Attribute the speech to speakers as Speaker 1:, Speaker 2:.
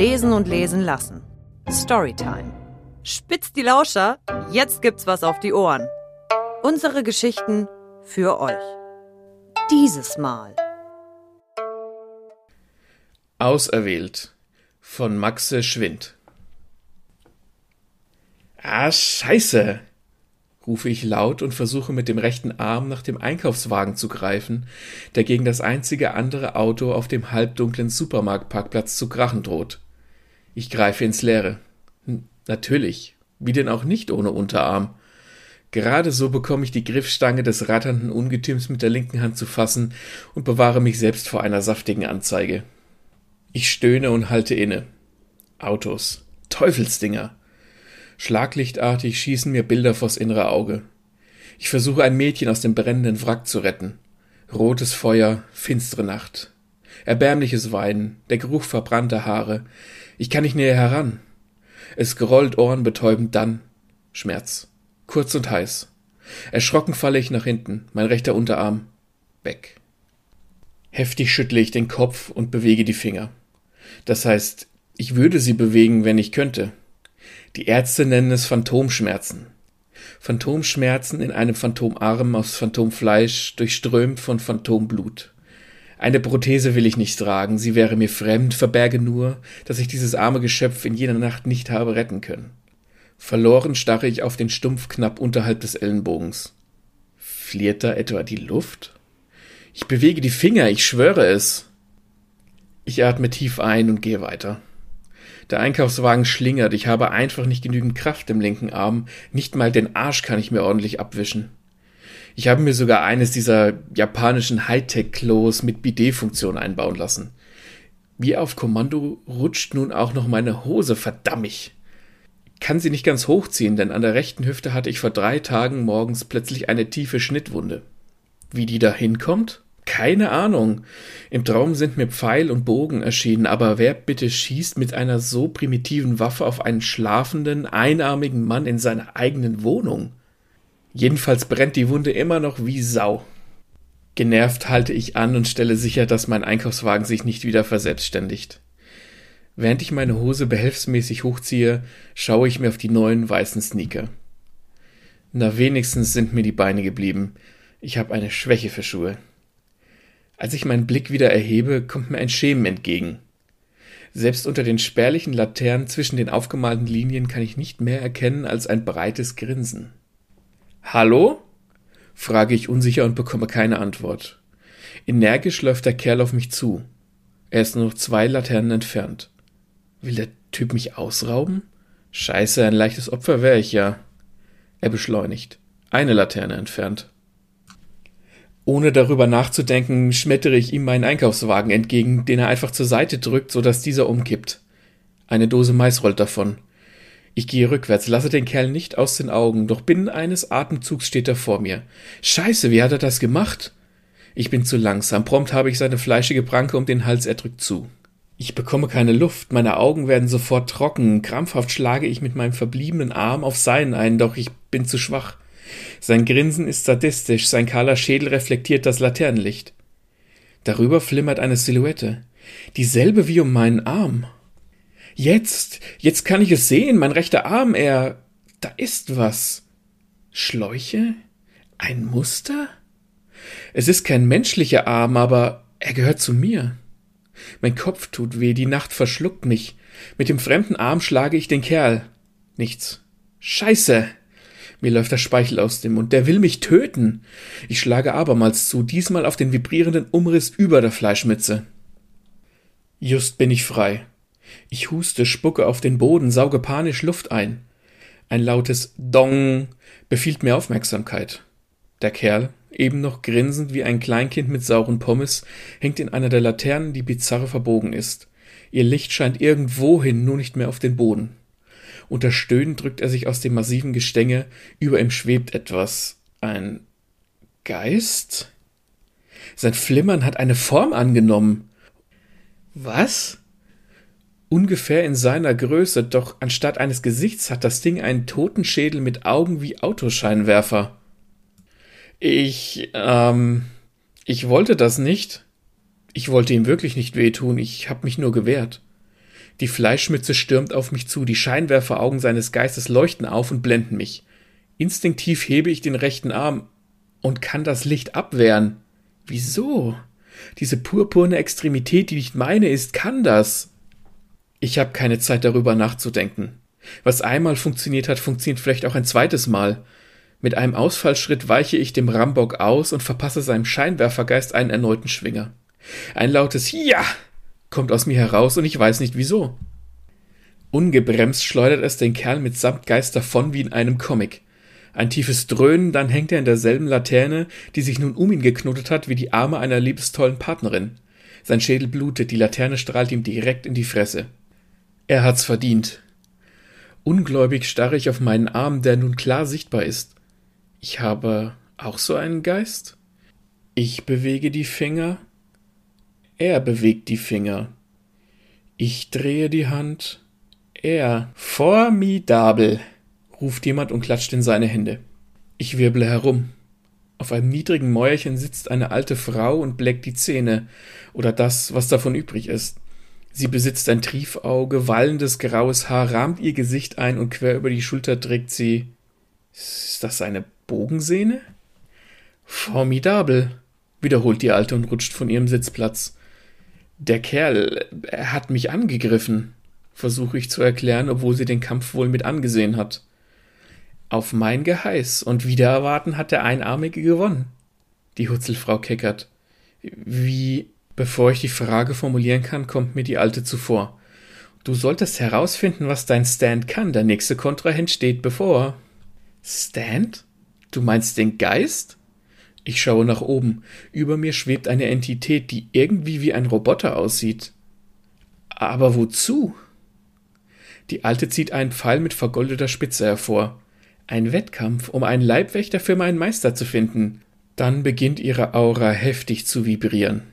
Speaker 1: Lesen und lesen lassen. Storytime. Spitzt die Lauscher, jetzt gibt's was auf die Ohren. Unsere Geschichten für euch. Dieses Mal.
Speaker 2: Auserwählt von Maxe Schwind. Ah, scheiße! rufe ich laut und versuche mit dem rechten Arm nach dem Einkaufswagen zu greifen, der gegen das einzige andere Auto auf dem halbdunklen Supermarktparkplatz zu krachen droht. Ich greife ins Leere. Natürlich. Wie denn auch nicht ohne Unterarm? Gerade so bekomme ich die Griffstange des ratternden Ungetüms mit der linken Hand zu fassen und bewahre mich selbst vor einer saftigen Anzeige. Ich stöhne und halte inne. Autos. Teufelsdinger. Schlaglichtartig schießen mir Bilder vors innere Auge. Ich versuche ein Mädchen aus dem brennenden Wrack zu retten. Rotes Feuer, finstere Nacht. Erbärmliches Weinen, der Geruch verbrannter Haare. Ich kann nicht näher heran. Es grollt ohrenbetäubend dann. Schmerz. Kurz und heiß. Erschrocken falle ich nach hinten, mein rechter Unterarm. Weg. Heftig schüttle ich den Kopf und bewege die Finger. Das heißt, ich würde sie bewegen, wenn ich könnte. Die Ärzte nennen es Phantomschmerzen. Phantomschmerzen in einem Phantomarm aus Phantomfleisch, durchströmt von Phantomblut. Eine Prothese will ich nicht tragen, sie wäre mir fremd, verberge nur, dass ich dieses arme Geschöpf in jener Nacht nicht habe retten können. Verloren starre ich auf den Stumpf knapp unterhalb des Ellenbogens. Fliert da etwa die Luft? Ich bewege die Finger, ich schwöre es. Ich atme tief ein und gehe weiter. Der Einkaufswagen schlingert, ich habe einfach nicht genügend Kraft im linken Arm, nicht mal den Arsch kann ich mir ordentlich abwischen. Ich habe mir sogar eines dieser japanischen Hightech-Klos mit Bidet-Funktion einbauen lassen. Wie auf Kommando rutscht nun auch noch meine Hose, verdammt. Kann sie nicht ganz hochziehen, denn an der rechten Hüfte hatte ich vor drei Tagen morgens plötzlich eine tiefe Schnittwunde. Wie die da hinkommt? Keine Ahnung. Im Traum sind mir Pfeil und Bogen erschienen, aber wer bitte schießt mit einer so primitiven Waffe auf einen schlafenden, einarmigen Mann in seiner eigenen Wohnung? Jedenfalls brennt die Wunde immer noch wie Sau. Genervt halte ich an und stelle sicher, dass mein Einkaufswagen sich nicht wieder verselbstständigt. Während ich meine Hose behelfsmäßig hochziehe, schaue ich mir auf die neuen weißen Sneaker. Na wenigstens sind mir die Beine geblieben. Ich habe eine Schwäche für Schuhe. Als ich meinen Blick wieder erhebe, kommt mir ein Schemen entgegen. Selbst unter den spärlichen Laternen zwischen den aufgemalten Linien kann ich nicht mehr erkennen als ein breites Grinsen. Hallo? frage ich unsicher und bekomme keine Antwort. Energisch läuft der Kerl auf mich zu. Er ist nur noch zwei Laternen entfernt. Will der Typ mich ausrauben? Scheiße, ein leichtes Opfer wäre ich ja. Er beschleunigt. Eine Laterne entfernt. Ohne darüber nachzudenken, schmettere ich ihm meinen Einkaufswagen entgegen, den er einfach zur Seite drückt, so dass dieser umkippt. Eine Dose Mais rollt davon. Ich gehe rückwärts, lasse den Kerl nicht aus den Augen, doch binnen eines Atemzugs steht er vor mir. Scheiße, wie hat er das gemacht? Ich bin zu langsam, prompt habe ich seine fleischige Pranke um den Hals, er drückt zu. Ich bekomme keine Luft, meine Augen werden sofort trocken, krampfhaft schlage ich mit meinem verbliebenen Arm auf seinen ein, doch ich bin zu schwach. Sein Grinsen ist sadistisch, sein kahler Schädel reflektiert das Laternenlicht. Darüber flimmert eine Silhouette. Dieselbe wie um meinen Arm. Jetzt, jetzt kann ich es sehen, mein rechter Arm, er. Da ist was. Schläuche? Ein Muster? Es ist kein menschlicher Arm, aber er gehört zu mir. Mein Kopf tut weh, die Nacht verschluckt mich. Mit dem fremden Arm schlage ich den Kerl. Nichts. Scheiße! Mir läuft der Speichel aus dem Mund. Der will mich töten. Ich schlage abermals zu, diesmal auf den vibrierenden Umriss über der Fleischmütze. Just bin ich frei. Ich huste, spucke auf den Boden, sauge panisch Luft ein. Ein lautes Dong befiehlt mir Aufmerksamkeit. Der Kerl, eben noch grinsend wie ein Kleinkind mit sauren Pommes, hängt in einer der Laternen, die bizarre verbogen ist. Ihr Licht scheint irgendwohin, nur nicht mehr auf den Boden. Unter Stöhnen drückt er sich aus dem massiven Gestänge, über ihm schwebt etwas. Ein Geist? Sein Flimmern hat eine Form angenommen. Was? Ungefähr in seiner Größe, doch anstatt eines Gesichts hat das Ding einen Totenschädel mit Augen wie Autoscheinwerfer. Ich, ähm, ich wollte das nicht. Ich wollte ihm wirklich nicht wehtun, ich hab mich nur gewehrt. Die Fleischmütze stürmt auf mich zu, die Scheinwerferaugen seines Geistes leuchten auf und blenden mich. Instinktiv hebe ich den rechten Arm und kann das Licht abwehren. Wieso? Diese purpurne Extremität, die nicht meine ist, kann das. Ich habe keine Zeit darüber nachzudenken. Was einmal funktioniert hat, funktioniert vielleicht auch ein zweites Mal. Mit einem Ausfallschritt weiche ich dem Rambock aus und verpasse seinem Scheinwerfergeist einen erneuten Schwinger. Ein lautes Ja kommt aus mir heraus und ich weiß nicht wieso. Ungebremst schleudert es den Kerl mitsamt Geist davon wie in einem Comic. Ein tiefes Dröhnen, dann hängt er in derselben Laterne, die sich nun um ihn geknotet hat wie die Arme einer liebestollen Partnerin. Sein Schädel blutet, die Laterne strahlt ihm direkt in die Fresse. Er hat's verdient. Ungläubig starre ich auf meinen Arm, der nun klar sichtbar ist. Ich habe auch so einen Geist? Ich bewege die Finger, er bewegt die Finger. Ich drehe die Hand, er. Formidabel, ruft jemand und klatscht in seine Hände. Ich wirble herum. Auf einem niedrigen Mäuerchen sitzt eine alte Frau und bleckt die Zähne, oder das, was davon übrig ist. Sie besitzt ein Triefauge, wallendes graues Haar rahmt ihr Gesicht ein und quer über die Schulter trägt sie. Ist das eine Bogensehne? Formidabel, wiederholt die Alte und rutscht von ihrem Sitzplatz. Der Kerl, er hat mich angegriffen, versuche ich zu erklären, obwohl sie den Kampf wohl mit angesehen hat. Auf mein Geheiß und wieder erwarten hat der Einarmige gewonnen. Die Hutzelfrau keckert. Wie, bevor ich die Frage formulieren kann, kommt mir die Alte zuvor. Du solltest herausfinden, was dein Stand kann. Der nächste Kontrahent steht bevor. Stand? Du meinst den Geist? Ich schaue nach oben. Über mir schwebt eine Entität, die irgendwie wie ein Roboter aussieht. Aber wozu? Die Alte zieht einen Pfeil mit vergoldeter Spitze hervor. Ein Wettkampf, um einen Leibwächter für meinen Meister zu finden. Dann beginnt ihre Aura heftig zu vibrieren.